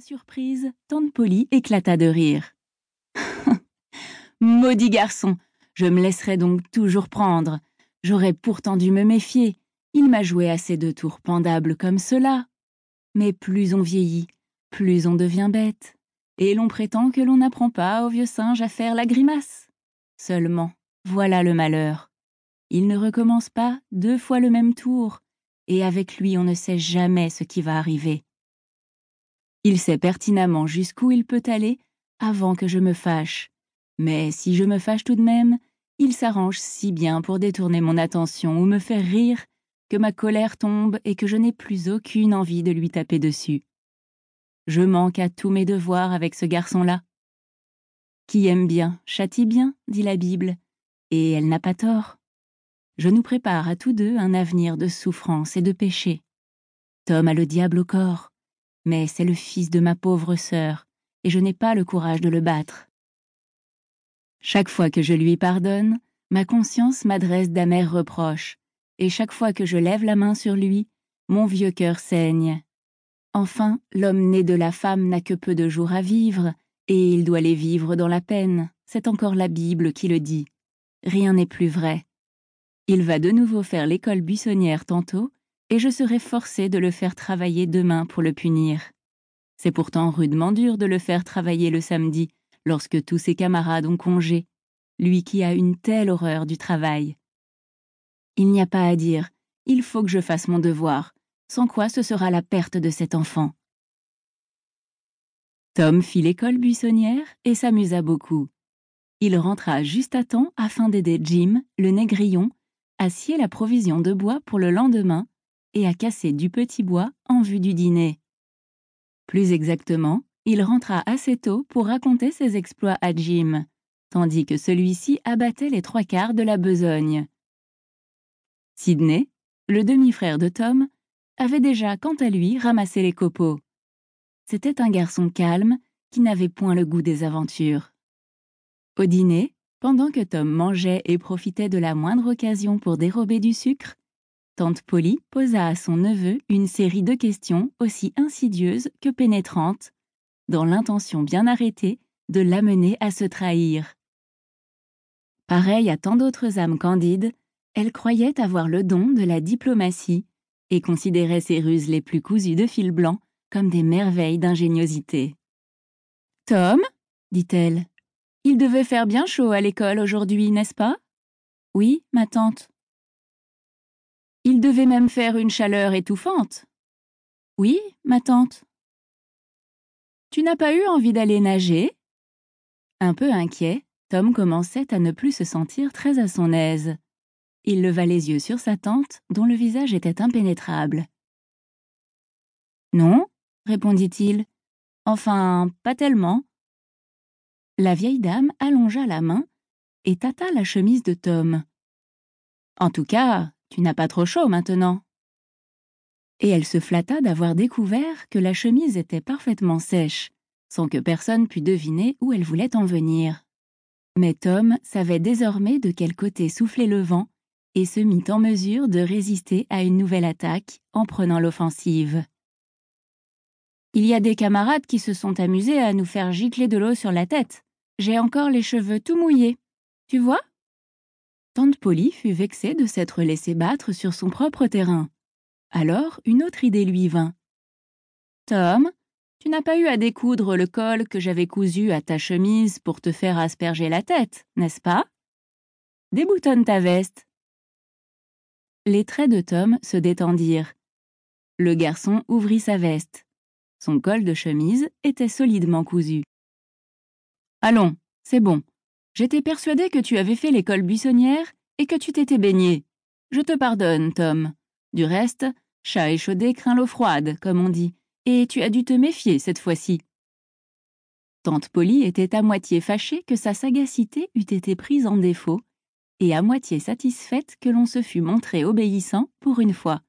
surprise, tante Polly éclata de rire. Maudit garçon, je me laisserai donc toujours prendre. J'aurais pourtant dû me méfier. Il m'a joué assez de tours pendables comme cela. Mais plus on vieillit, plus on devient bête. Et l'on prétend que l'on n'apprend pas au vieux singe à faire la grimace. Seulement, voilà le malheur. Il ne recommence pas deux fois le même tour, et avec lui on ne sait jamais ce qui va arriver. Il sait pertinemment jusqu'où il peut aller avant que je me fâche, mais si je me fâche tout de même, il s'arrange si bien pour détourner mon attention ou me faire rire que ma colère tombe et que je n'ai plus aucune envie de lui taper dessus. Je manque à tous mes devoirs avec ce garçon-là. Qui aime bien, châtie bien, dit la Bible, et elle n'a pas tort. Je nous prépare à tous deux un avenir de souffrance et de péché. Tom a le diable au corps, mais c'est le fils de ma pauvre sœur, et je n'ai pas le courage de le battre. Chaque fois que je lui pardonne, ma conscience m'adresse d'amers reproches, et chaque fois que je lève la main sur lui, mon vieux cœur saigne. Enfin, l'homme né de la femme n'a que peu de jours à vivre, et il doit les vivre dans la peine. C'est encore la Bible qui le dit. Rien n'est plus vrai. Il va de nouveau faire l'école buissonnière tantôt, et je serai forcée de le faire travailler demain pour le punir. C'est pourtant rudement dur de le faire travailler le samedi, lorsque tous ses camarades ont congé, lui qui a une telle horreur du travail. Il n'y a pas à dire, il faut que je fasse mon devoir, sans quoi ce sera la perte de cet enfant. Tom fit l'école buissonnière et s'amusa beaucoup. Il rentra juste à temps afin d'aider Jim, le négrillon, à scier la provision de bois pour le lendemain et à casser du petit bois en vue du dîner. Plus exactement, il rentra assez tôt pour raconter ses exploits à Jim, tandis que celui-ci abattait les trois quarts de la besogne. Sidney, le demi-frère de Tom, avait déjà, quant à lui, ramassé les copeaux. C'était un garçon calme qui n'avait point le goût des aventures. Au dîner, pendant que Tom mangeait et profitait de la moindre occasion pour dérober du sucre, tante Polly posa à son neveu une série de questions aussi insidieuses que pénétrantes dans l'intention bien arrêtée de l'amener à se trahir. Pareille à tant d'autres âmes candides, elle croyait avoir le don de la diplomatie et considérait ses ruses les plus cousues de fil blanc comme des merveilles d'ingéniosité. Tom, dit-elle, il devait faire bien chaud à l'école aujourd'hui, n'est-ce pas? Oui, ma tante. Il devait même faire une chaleur étouffante. Oui, ma tante. Tu n'as pas eu envie d'aller nager? Un peu inquiet, Tom commençait à ne plus se sentir très à son aise. Il leva les yeux sur sa tante, dont le visage était impénétrable. Non, répondit-il. Enfin, pas tellement. La vieille dame allongea la main et tâta la chemise de Tom. En tout cas, tu n'as pas trop chaud maintenant et elle se flatta d'avoir découvert que la chemise était parfaitement sèche, sans que personne pût deviner où elle voulait en venir. Mais Tom savait désormais de quel côté soufflait le vent et se mit en mesure de résister à une nouvelle attaque en prenant l'offensive. Il y a des camarades qui se sont amusés à nous faire gicler de l'eau sur la tête. J'ai encore les cheveux tout mouillés. Tu vois? Tante Polly fut vexée de s'être laissée battre sur son propre terrain. Alors une autre idée lui vint. Tom, tu n'as pas eu à découdre le col que j'avais cousu à ta chemise pour te faire asperger la tête, n'est-ce pas? Déboutonne ta veste. Les traits de Tom se détendirent. Le garçon ouvrit sa veste. Son col de chemise était solidement cousu. Allons, c'est bon. J'étais persuadé que tu avais fait l'école buissonnière et que tu t'étais baigné. Je te pardonne, Tom. Du reste, chat échaudé craint l'eau froide, comme on dit, et tu as dû te méfier cette fois-ci. Tante Polly était à moitié fâchée que sa sagacité eût été prise en défaut, et à moitié satisfaite que l'on se fût montré obéissant pour une fois.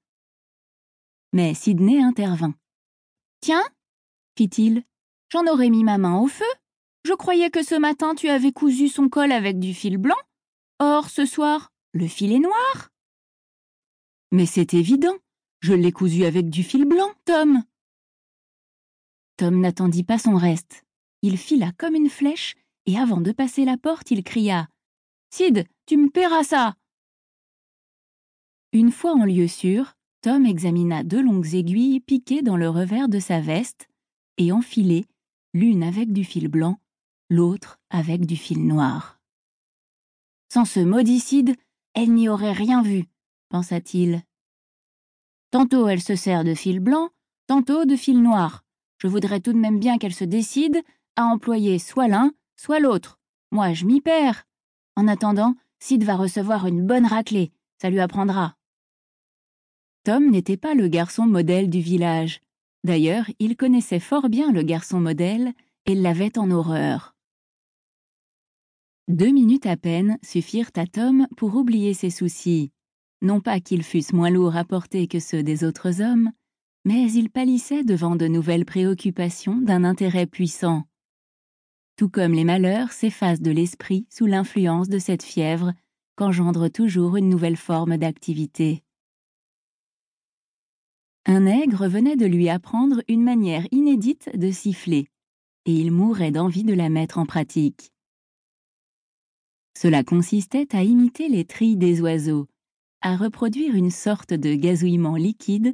Mais Sidney intervint. Tiens, fit-il, j'en aurais mis ma main au feu. Je croyais que ce matin tu avais cousu son col avec du fil blanc. Or, ce soir, le fil est noir. Mais c'est évident, je l'ai cousu avec du fil blanc, Tom. Tom n'attendit pas son reste. Il fila comme une flèche, et avant de passer la porte, il cria Sid, tu me paieras ça Une fois en lieu sûr, Tom examina deux longues aiguilles piquées dans le revers de sa veste et enfilées, l'une avec du fil blanc, l'autre avec du fil noir. Sans ce maudicide, elle n'y aurait rien vu, pensa-t-il. Tantôt elle se sert de fil blanc, tantôt de fil noir. Je voudrais tout de même bien qu'elle se décide à employer soit l'un, soit l'autre. Moi, je m'y perds. En attendant, Sid va recevoir une bonne raclée, ça lui apprendra. Tom n'était pas le garçon modèle du village. D'ailleurs, il connaissait fort bien le garçon modèle et l'avait en horreur. Deux minutes à peine suffirent à Tom pour oublier ses soucis. Non pas qu'ils fussent moins lourds à porter que ceux des autres hommes, mais il pâlissait devant de nouvelles préoccupations d'un intérêt puissant. Tout comme les malheurs s'effacent de l'esprit sous l'influence de cette fièvre qu'engendre toujours une nouvelle forme d'activité. Un nègre venait de lui apprendre une manière inédite de siffler, et il mourait d'envie de la mettre en pratique. Cela consistait à imiter les trilles des oiseaux, à reproduire une sorte de gazouillement liquide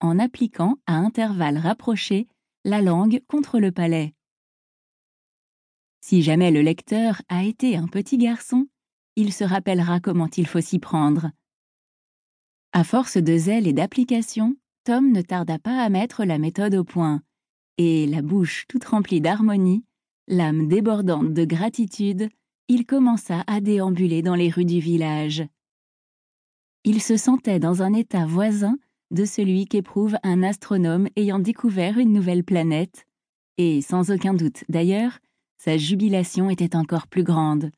en appliquant à intervalles rapprochés la langue contre le palais. Si jamais le lecteur a été un petit garçon, il se rappellera comment il faut s'y prendre. À force de zèle et d'application, Tom ne tarda pas à mettre la méthode au point, et la bouche toute remplie d'harmonie, l'âme débordante de gratitude, il commença à déambuler dans les rues du village. Il se sentait dans un état voisin de celui qu'éprouve un astronome ayant découvert une nouvelle planète, et sans aucun doute d'ailleurs, sa jubilation était encore plus grande.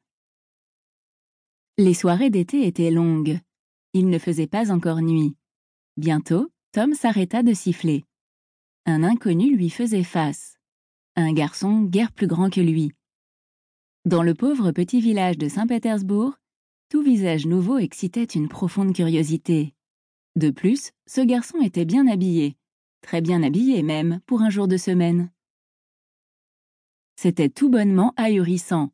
Les soirées d'été étaient longues. Il ne faisait pas encore nuit. Bientôt, Tom s'arrêta de siffler. Un inconnu lui faisait face. Un garçon guère plus grand que lui. Dans le pauvre petit village de Saint-Pétersbourg, tout visage nouveau excitait une profonde curiosité. De plus, ce garçon était bien habillé, très bien habillé même, pour un jour de semaine. C'était tout bonnement ahurissant.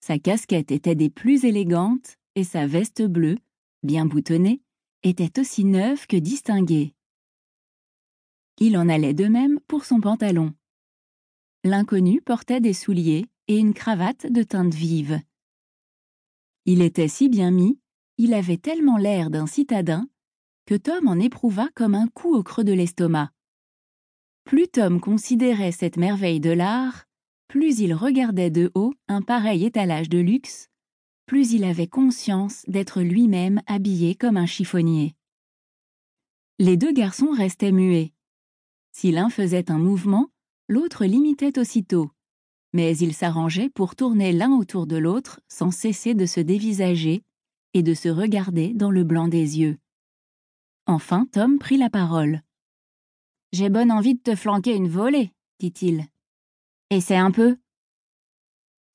Sa casquette était des plus élégantes et sa veste bleue, bien boutonnée, était aussi neuve que distinguée. Il en allait de même pour son pantalon. L'inconnu portait des souliers et une cravate de teinte vive. Il était si bien mis, il avait tellement l'air d'un citadin, que Tom en éprouva comme un coup au creux de l'estomac. Plus Tom considérait cette merveille de l'art, plus il regardait de haut un pareil étalage de luxe, plus il avait conscience d'être lui-même habillé comme un chiffonnier. Les deux garçons restaient muets. Si l'un faisait un mouvement, l'autre l'imitait aussitôt, mais ils s'arrangeaient pour tourner l'un autour de l'autre sans cesser de se dévisager et de se regarder dans le blanc des yeux. Enfin, Tom prit la parole. J'ai bonne envie de te flanquer une volée, dit-il. Essaie un peu.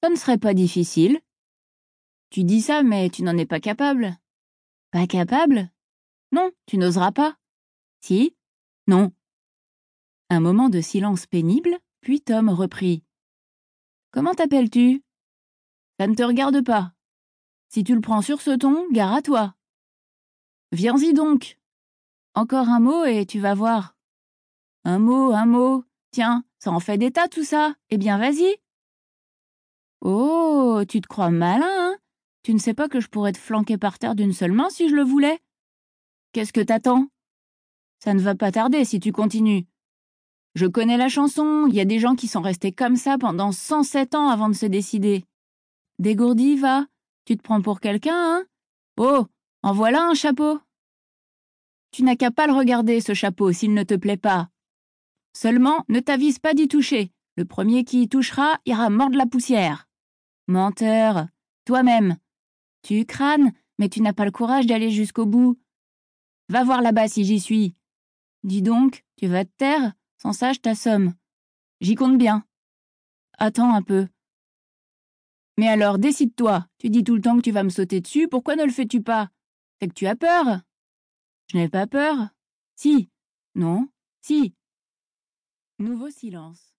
Ça ne serait pas difficile, tu dis ça, mais tu n'en es pas capable. Pas capable? Non, tu n'oseras pas. Si? Non. Un moment de silence pénible, puis Tom reprit. Comment t'appelles-tu? Ça ne te regarde pas. Si tu le prends sur ce ton, gare à toi. Viens-y donc. Encore un mot et tu vas voir. Un mot, un mot. Tiens, ça en fait des tas tout ça. Eh bien, vas-y. Oh, tu te crois malin, hein? Tu ne sais pas que je pourrais te flanquer par terre d'une seule main si je le voulais? Qu'est-ce que t'attends? Ça ne va pas tarder si tu continues. Je connais la chanson, il y a des gens qui sont restés comme ça pendant 107 ans avant de se décider. Dégourdi, va Tu te prends pour quelqu'un, hein? Oh En voilà un chapeau Tu n'as qu'à pas le regarder, ce chapeau, s'il ne te plaît pas. Seulement, ne t'avise pas d'y toucher. Le premier qui y touchera ira mordre la poussière. Menteur Toi-même tu crânes, mais tu n'as pas le courage d'aller jusqu'au bout. Va voir là-bas si j'y suis. Dis donc, tu vas te taire? Sans ça, je t'assomme. J'y compte bien. Attends un peu. Mais alors, décide-toi. Tu dis tout le temps que tu vas me sauter dessus, pourquoi ne le fais-tu pas? C'est que tu as peur Je n'ai pas peur. Si. Non. Si. Nouveau silence.